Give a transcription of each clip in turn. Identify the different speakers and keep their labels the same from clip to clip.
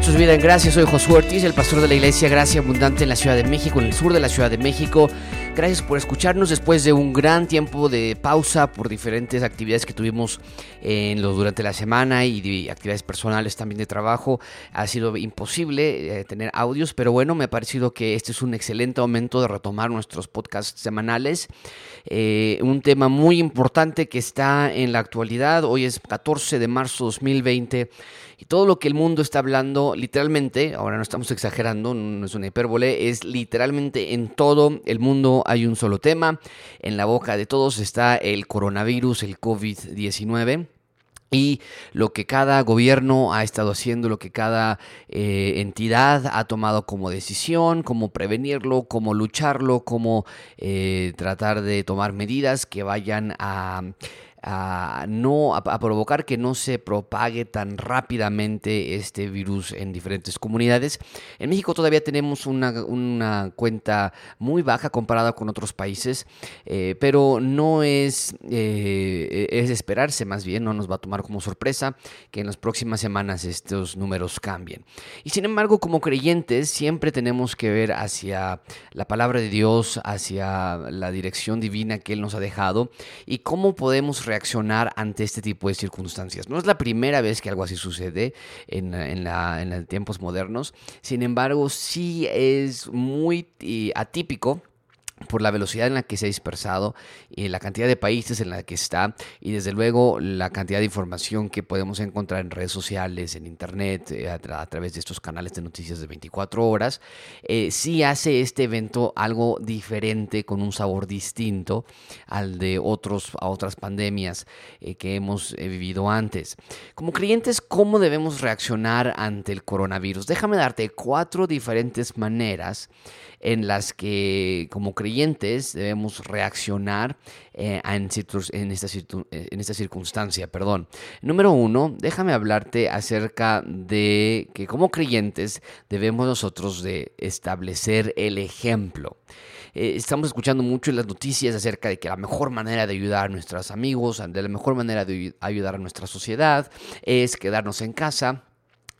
Speaker 1: Esto es Vida soy Josué Ortiz, el pastor de la Iglesia Gracia Abundante en la Ciudad de México, en el sur de la Ciudad de México. Gracias por escucharnos después de un gran tiempo de pausa por diferentes actividades que tuvimos en los, durante la semana y actividades personales también de trabajo. Ha sido imposible eh, tener audios, pero bueno, me ha parecido que este es un excelente momento de retomar nuestros podcasts semanales. Eh, un tema muy importante que está en la actualidad. Hoy es 14 de marzo 2020 y todo lo que el mundo está hablando, literalmente, ahora no estamos exagerando, no es una hipérbole, es literalmente en todo el mundo hay un solo tema. En la boca de todos está el coronavirus, el COVID-19 y lo que cada gobierno ha estado haciendo, lo que cada eh, entidad ha tomado como decisión, cómo prevenirlo, cómo lucharlo, cómo eh, tratar de tomar medidas que vayan a a, no, a, provocar que no se propague tan rápidamente este virus en diferentes comunidades. En México todavía tenemos una, una cuenta muy baja comparada con otros países, eh, pero no es, eh, es esperarse más bien, no nos va a tomar como sorpresa que en las próximas semanas estos números cambien. Y sin embargo, como creyentes, siempre tenemos que ver hacia la palabra de Dios, hacia la dirección divina que Él nos ha dejado y cómo podemos reaccionar ante este tipo de circunstancias. No es la primera vez que algo así sucede en, en, la, en tiempos modernos, sin embargo sí es muy atípico por la velocidad en la que se ha dispersado y la cantidad de países en la que está y desde luego la cantidad de información que podemos encontrar en redes sociales, en internet, eh, a, través de estos canales de noticias de 24 horas, eh, sí hace este evento algo diferente, con un sabor distinto al de otros, a otras pandemias eh, que hemos vivido antes. Como creyentes, ¿cómo debemos reaccionar ante el coronavirus? Déjame darte cuatro diferentes maneras en las que como creyentes debemos reaccionar eh, en, en, esta, circunstancia. Perdón. Número uno, déjame hablarte acerca de que como creyentes debemos nosotros de establecer el ejemplo. Eh, estamos escuchando mucho las noticias acerca de que la mejor manera de ayudar a nuestros amigos, de la mejor manera de ayudar a nuestra sociedad es quedarnos en casa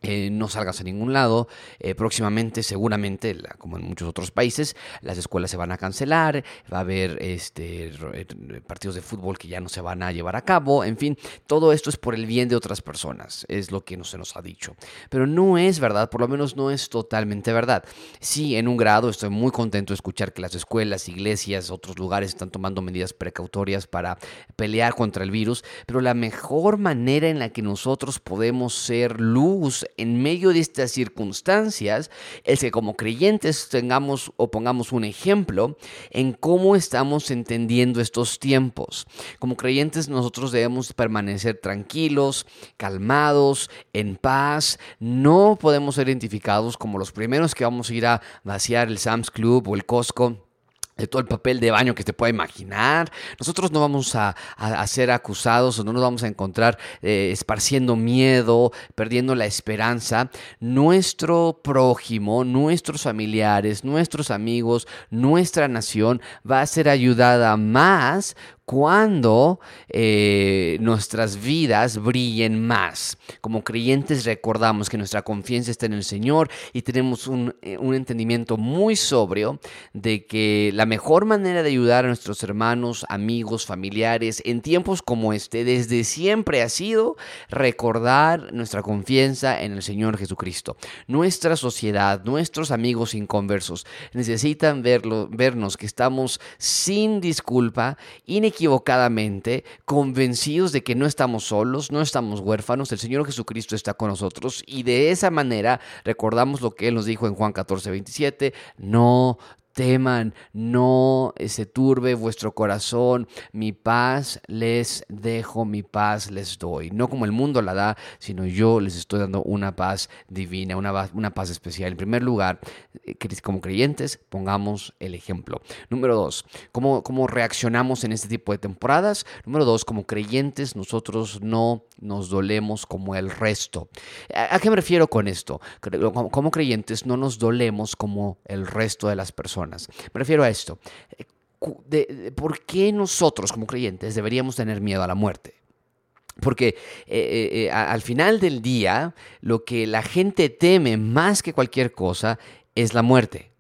Speaker 1: eh, no salgas a ningún lado. Eh, próximamente, seguramente, como en muchos otros países, las escuelas se van a cancelar, va a haber este, eh, partidos de fútbol que ya no se van a llevar a cabo. En fin, todo esto es por el bien de otras personas, es lo que no se nos ha dicho. Pero no es verdad, por lo menos no es totalmente verdad. Sí, en un grado estoy muy contento de escuchar que las escuelas, iglesias, otros lugares están tomando medidas precautorias para pelear contra el virus, pero la mejor manera en la que nosotros podemos ser luz en medio de estas circunstancias es que como creyentes tengamos o pongamos un ejemplo en cómo estamos entendiendo estos tiempos. Como creyentes nosotros debemos permanecer tranquilos, calmados, en paz. No podemos ser identificados como los primeros que vamos a ir a vaciar el Sam's Club o el Costco de todo el papel de baño que te pueda imaginar. Nosotros no vamos a, ser acusados o no nos vamos a encontrar eh, esparciendo miedo, perdiendo la esperanza. Nuestro prójimo, nuestros familiares, nuestros amigos, nuestra nación va a ser ayudada más cuando eh, nuestras vidas brillen más. Como creyentes recordamos que nuestra confianza está en el Señor y tenemos un, eh, un, entendimiento muy sobrio de que la mejor manera de ayudar a nuestros hermanos, amigos, familiares en tiempos como este desde siempre ha sido recordar nuestra confianza en el Señor Jesucristo. Nuestra sociedad, nuestros amigos inconversos necesitan verlo, vernos que estamos sin disculpa, inequívocamente equivocadamente, convencidos de que no estamos solos, no estamos huérfanos, el Señor Jesucristo está con nosotros y de esa manera recordamos lo que Él nos dijo en Juan 14, 27, no teman, no se turbe vuestro corazón, mi paz les dejo, mi paz les doy. No como el mundo la da, sino yo les estoy dando una paz divina, una, una paz especial. En primer lugar, eh, como creyentes, pongamos el ejemplo. Número dos, ¿cómo, cómo reaccionamos en este tipo de temporadas? Número dos, como creyentes, nosotros no nos dolemos como el resto. ¿A, qué me refiero con esto? Como creyentes, no nos dolemos como el resto de las personas. Me refiero a esto. ¿Por qué nosotros como creyentes deberíamos tener miedo a la muerte? Porque al final del día, lo que la gente teme más que cualquier cosa es la muerte.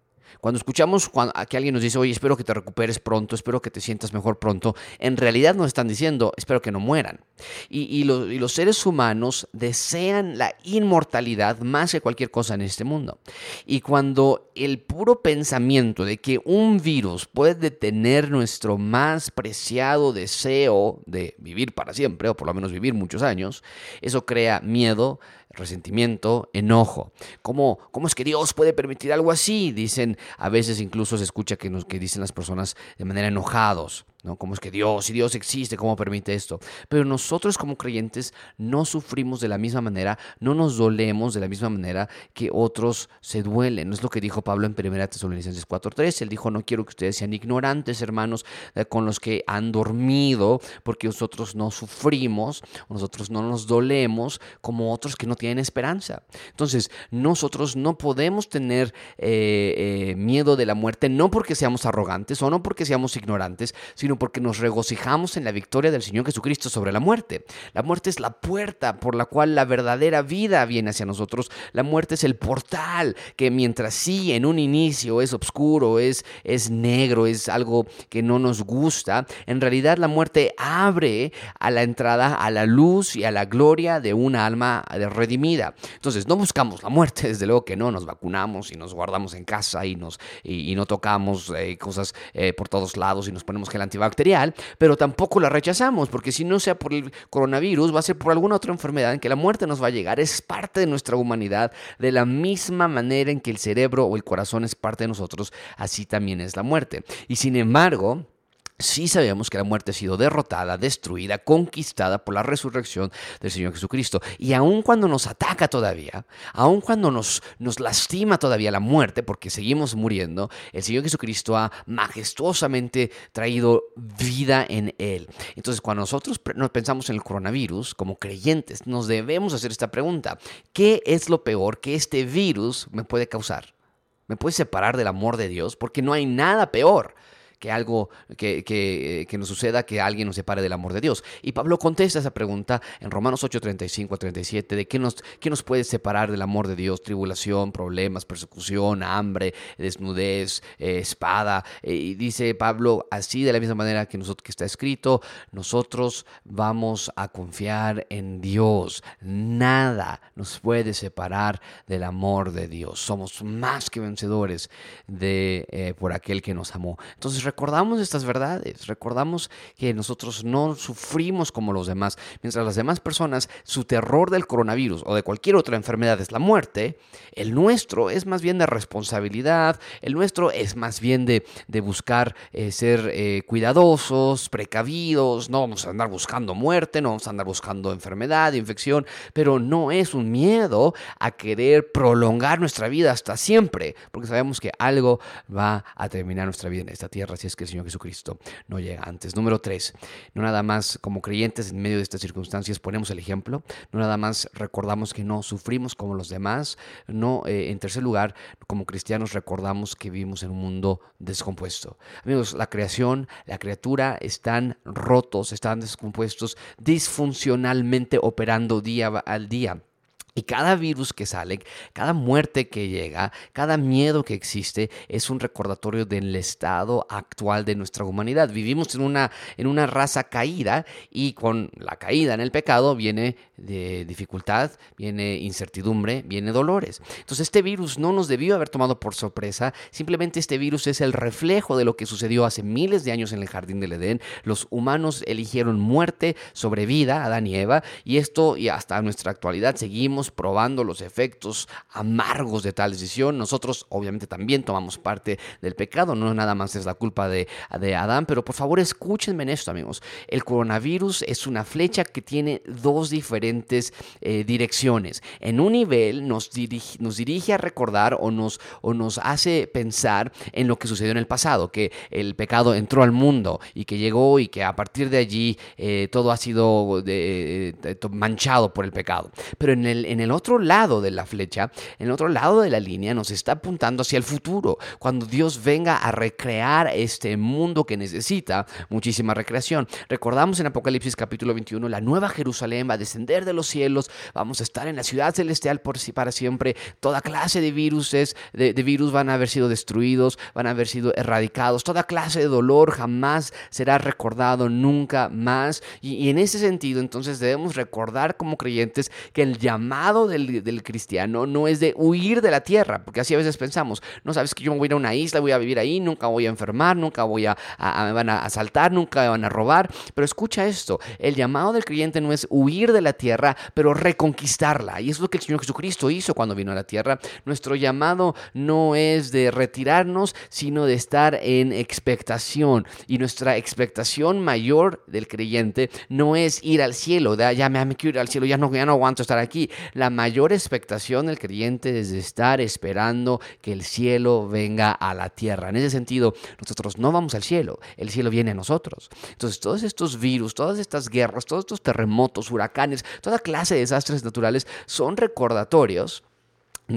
Speaker 1: Cuando escuchamos que alguien nos dice, oye, espero que te recuperes pronto, espero que te sientas mejor pronto, en realidad nos están diciendo, espero que no mueran. Y, los seres humanos desean la inmortalidad más que cualquier cosa en este mundo. Y cuando el puro pensamiento de que un virus puede detener nuestro más preciado deseo de vivir para siempre, o por lo menos vivir muchos años, eso crea miedo, resentimiento, enojo. ¿Cómo, ¿Cómo es que Dios puede permitir algo así? Dicen, a veces incluso se escucha que, nos, que dicen las personas de manera enojados. ¿No? ¿Cómo es que Dios, si Dios existe, cómo permite esto? Pero nosotros como creyentes no sufrimos de la misma manera, no nos dolemos de la misma manera que otros se duelen. No es lo que dijo Pablo en 1 Tesalonicenses 4.3. Él dijo, no quiero que ustedes sean ignorantes, hermanos, eh, con los que han dormido, porque nosotros no sufrimos, nosotros no nos dolemos como otros que no tienen esperanza. Entonces, nosotros no podemos tener eh, eh, miedo de la muerte, no porque seamos arrogantes o no porque seamos ignorantes, sino porque nos regocijamos en la victoria del Señor Jesucristo sobre la muerte. La muerte es la puerta por la cual la verdadera vida viene hacia nosotros. La muerte es el portal que mientras sí en un inicio es oscuro, es, es negro, es algo que no nos gusta, en realidad la muerte abre a la entrada a la luz y a la gloria de una alma redimida. Entonces, no buscamos la muerte, desde luego que no, nos vacunamos y nos guardamos en casa y, nos, y, no tocamos eh, cosas eh, por todos lados y nos ponemos gel antibacterial bacterial, pero tampoco la rechazamos, porque si no sea por el coronavirus, va a ser por alguna otra enfermedad en que la muerte nos va a llegar. Es parte de nuestra humanidad, de la misma manera en que el cerebro o el corazón es parte de nosotros, así también es la muerte. Y sin embargo, sí sabemos que la muerte ha sido derrotada, destruida, conquistada por la resurrección del Señor Jesucristo. Y aun cuando nos ataca todavía, aun cuando nos, nos lastima todavía la muerte, porque seguimos muriendo, el Señor Jesucristo ha majestuosamente traído vida en Él. Entonces, cuando nosotros nos pensamos en el coronavirus, como creyentes, nos debemos hacer esta pregunta. ¿Qué es lo peor que este virus me puede causar? ¿Me puede separar del amor de Dios? Porque no hay nada peor que algo que, que, que, nos suceda, que alguien nos separe del amor de Dios. Y Pablo contesta esa pregunta en Romanos 8, 35 a 37, de qué nos, qué nos puede separar del amor de Dios, tribulación, problemas, persecución, hambre, desnudez, eh, espada. Eh, y dice Pablo, así de la misma manera que nosotros que está escrito, nosotros vamos a confiar en Dios. Nada nos puede separar del amor de Dios. Somos más que vencedores de, eh, por aquel que nos amó. Entonces recordamos estas verdades, recordamos que nosotros no sufrimos como los demás, mientras las demás personas, su terror del coronavirus o de cualquier otra enfermedad es la muerte, el nuestro es más bien de responsabilidad, el nuestro es más bien de, buscar eh, ser eh, cuidadosos, precavidos, no vamos a andar buscando muerte, no vamos a andar buscando enfermedad, infección, pero no es un miedo a querer prolongar nuestra vida hasta siempre, porque sabemos que algo va a terminar nuestra vida en esta tierra si es que el Señor Jesucristo no llega antes. Número tres, no nada más como creyentes en medio de estas circunstancias ponemos el ejemplo, no nada más recordamos que no sufrimos como los demás, no, eh, en tercer lugar, como cristianos recordamos que vivimos en un mundo descompuesto. Amigos, la creación, la criatura están rotos, están descompuestos, disfuncionalmente operando día al día. Y cada virus que sale, cada muerte que llega, cada miedo que existe es un recordatorio del estado actual de nuestra humanidad. Vivimos en una, en una raza caída y con la caída en el pecado viene dificultad, viene incertidumbre, viene dolores. Entonces este virus no nos debió haber tomado por sorpresa, simplemente este virus es el reflejo de lo que sucedió hace miles de años en el jardín del Edén. Los humanos eligieron muerte sobre vida, Adán y Eva, y esto y hasta nuestra actualidad seguimos probando los efectos amargos de tal decisión. Nosotros obviamente también tomamos parte del pecado, no nada más es la culpa de, de Adán, pero por favor escúchenme en esto amigos. El coronavirus es una flecha que tiene dos diferentes eh, direcciones. En un nivel nos dirige, nos dirige a recordar o nos, o nos hace pensar en lo que sucedió en el pasado, que el pecado entró al mundo y que llegó y que a partir de allí eh, todo ha sido manchado por el pecado. Pero en el, en el otro lado de la flecha, en el otro lado de la línea, nos está apuntando hacia el futuro, cuando Dios venga a recrear este mundo que necesita muchísima recreación. Recordamos en Apocalipsis capítulo 21, la nueva Jerusalén va a descender de los cielos, vamos a estar en la ciudad celestial por para siempre, toda clase de virus, de virus van a haber sido destruidos, van a haber sido erradicados, toda clase de dolor jamás será recordado nunca más. Y, en ese sentido, entonces debemos recordar como creyentes que el llamado del, del, cristiano no es de huir de la tierra, porque así a veces pensamos, no sabes que yo me voy a ir a una isla, voy a vivir ahí, nunca voy a enfermar, nunca voy a, me van a asaltar, nunca me van a robar. Pero escucha esto, el llamado del creyente no es huir de la tierra, pero reconquistarla. Y eso es lo que el Señor Jesucristo hizo cuando vino a la tierra. Nuestro llamado no es de retirarnos, sino de estar en expectación. Y nuestra expectación mayor del creyente no es ir al cielo, de, ah, ya me, quiero ir al cielo, ya no, ya no aguanto estar aquí. La mayor expectación del creyente es de estar esperando que el cielo venga a la tierra. En ese sentido, nosotros no vamos al cielo, el cielo viene a nosotros. Entonces, todos estos virus, todas estas guerras, todos estos terremotos, huracanes, toda clase de desastres naturales son recordatorios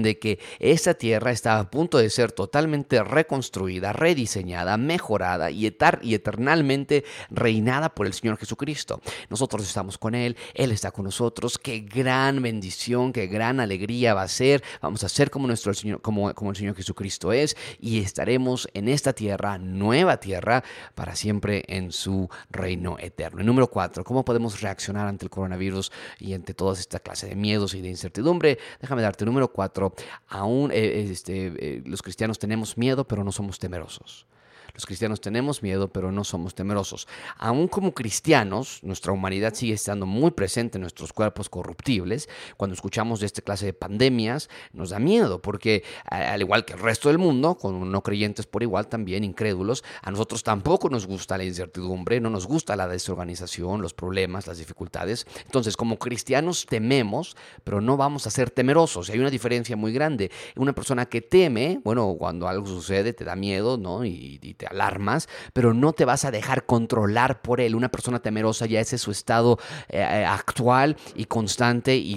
Speaker 1: de que esta tierra está a punto de ser totalmente reconstruida, rediseñada, mejorada y, y, eternalmente reinada por el Señor Jesucristo. Nosotros estamos con Él, Él está con nosotros. Qué gran bendición, qué gran alegría va a ser. Vamos a ser como, nuestro Señor, como, como el Señor Jesucristo es y estaremos en esta tierra, nueva tierra, para siempre en su reino eterno. Número cuatro, ¿cómo podemos reaccionar ante el coronavirus y ante toda esta clase de miedos y de incertidumbre? Déjame darte número cuatro aún eh, este, eh, los cristianos tenemos miedo, pero no somos temerosos. Los cristianos tenemos miedo, pero no somos temerosos. Aún como cristianos, nuestra humanidad sigue estando muy presente en nuestros cuerpos corruptibles. Cuando escuchamos de esta clase de pandemias, nos da miedo, porque al igual que el resto del mundo, con no creyentes por igual, también incrédulos, a nosotros tampoco nos gusta la incertidumbre, no nos gusta la desorganización, los problemas, las dificultades. Entonces, como cristianos tememos, pero no vamos a ser temerosos. Hay una diferencia muy grande. Una persona que teme, bueno, cuando algo sucede, te da miedo, ¿no? Y, y te alarmas, pero no te vas a dejar controlar por él. Una persona temerosa ya ese es su estado eh, eh, actual y constante y,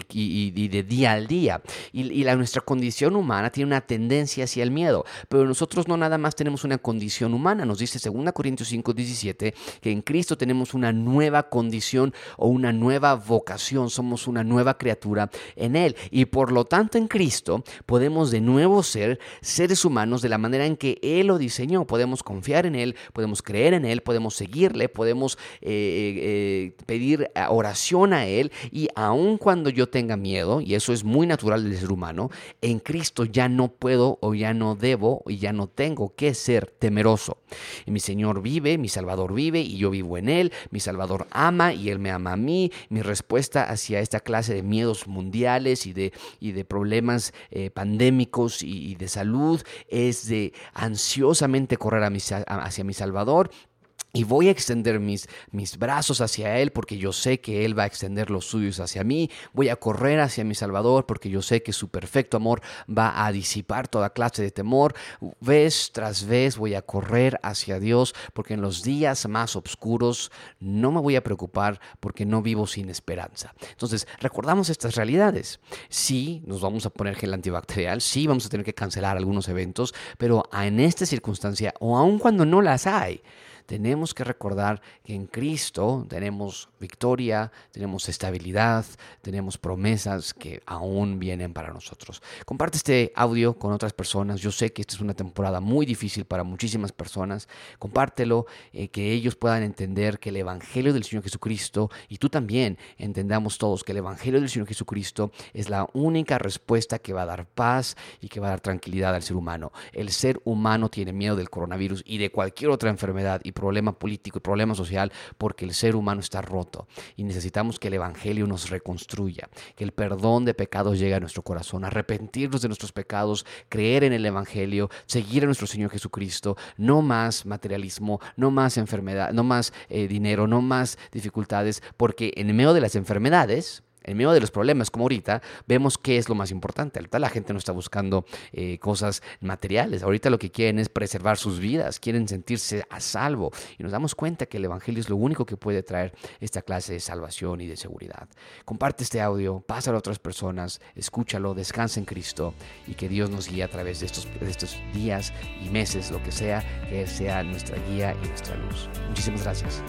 Speaker 1: de día al día. Y, la, nuestra condición humana tiene una tendencia hacia el miedo, pero nosotros no nada más tenemos una condición humana. Nos dice 2 Corintios 5, 17 que en Cristo tenemos una nueva condición o una nueva vocación. Somos una nueva criatura en Él. Y por lo tanto en Cristo podemos de nuevo ser seres humanos de la manera en que Él lo diseñó. Podemos confiar en Él, podemos creer en Él, podemos seguirle, podemos eh, eh, pedir oración a Él y aun cuando yo tenga miedo, y eso es muy natural del ser humano, en Cristo ya no puedo o ya no debo y ya no tengo que ser temeroso. mi Señor vive, mi Salvador vive y yo vivo en Él, mi Salvador ama y Él me ama a mí. Mi respuesta hacia esta clase de miedos mundiales y de, y de problemas eh, pandémicos y, y de salud es de ansiosamente correr a mis hacia mi Salvador y voy a extender mis, mis brazos hacia Él porque yo sé que Él va a extender los suyos hacia mí. Voy a correr hacia mi Salvador porque yo sé que su perfecto amor va a disipar toda clase de temor. Vez tras vez voy a correr hacia Dios porque en los días más oscuros no me voy a preocupar porque no vivo sin esperanza. Entonces, recordamos estas realidades. Sí, nos vamos a poner gel antibacterial, sí, vamos a tener que cancelar algunos eventos, pero en esta circunstancia o aun cuando no las hay, tenemos que recordar que en Cristo tenemos victoria, tenemos estabilidad, tenemos promesas que aún vienen para nosotros. Comparte este audio con otras personas. Yo sé que esta es una temporada muy difícil para muchísimas personas. Compártelo, eh, que ellos puedan entender que el Evangelio del Señor Jesucristo, y tú también entendamos todos que el Evangelio del Señor Jesucristo es la única respuesta que va a dar paz y que va a dar tranquilidad al ser humano. El ser humano tiene miedo del coronavirus y de cualquier otra enfermedad y problema político y problema social porque el ser humano está roto. Y necesitamos que el Evangelio nos reconstruya, que el perdón de pecados llegue a nuestro corazón, arrepentirnos de nuestros pecados, creer en el Evangelio, seguir a nuestro Señor Jesucristo, no más materialismo, no más enfermedad, no más eh, dinero, no más dificultades, porque en medio de las enfermedades, en medio de los problemas como ahorita, vemos qué es lo más importante. Ahorita la gente no está buscando eh, cosas materiales, ahorita lo que quieren es preservar sus vidas, quieren sentirse a salvo y nos damos cuenta que el Evangelio es lo único que puede traer esta clase de salvación y de seguridad. Comparte este audio, pásalo a otras personas, escúchalo, descansa en Cristo y que Dios nos guíe a través de estos, días y meses, lo que sea, que sea nuestra guía y nuestra luz. Muchísimas gracias.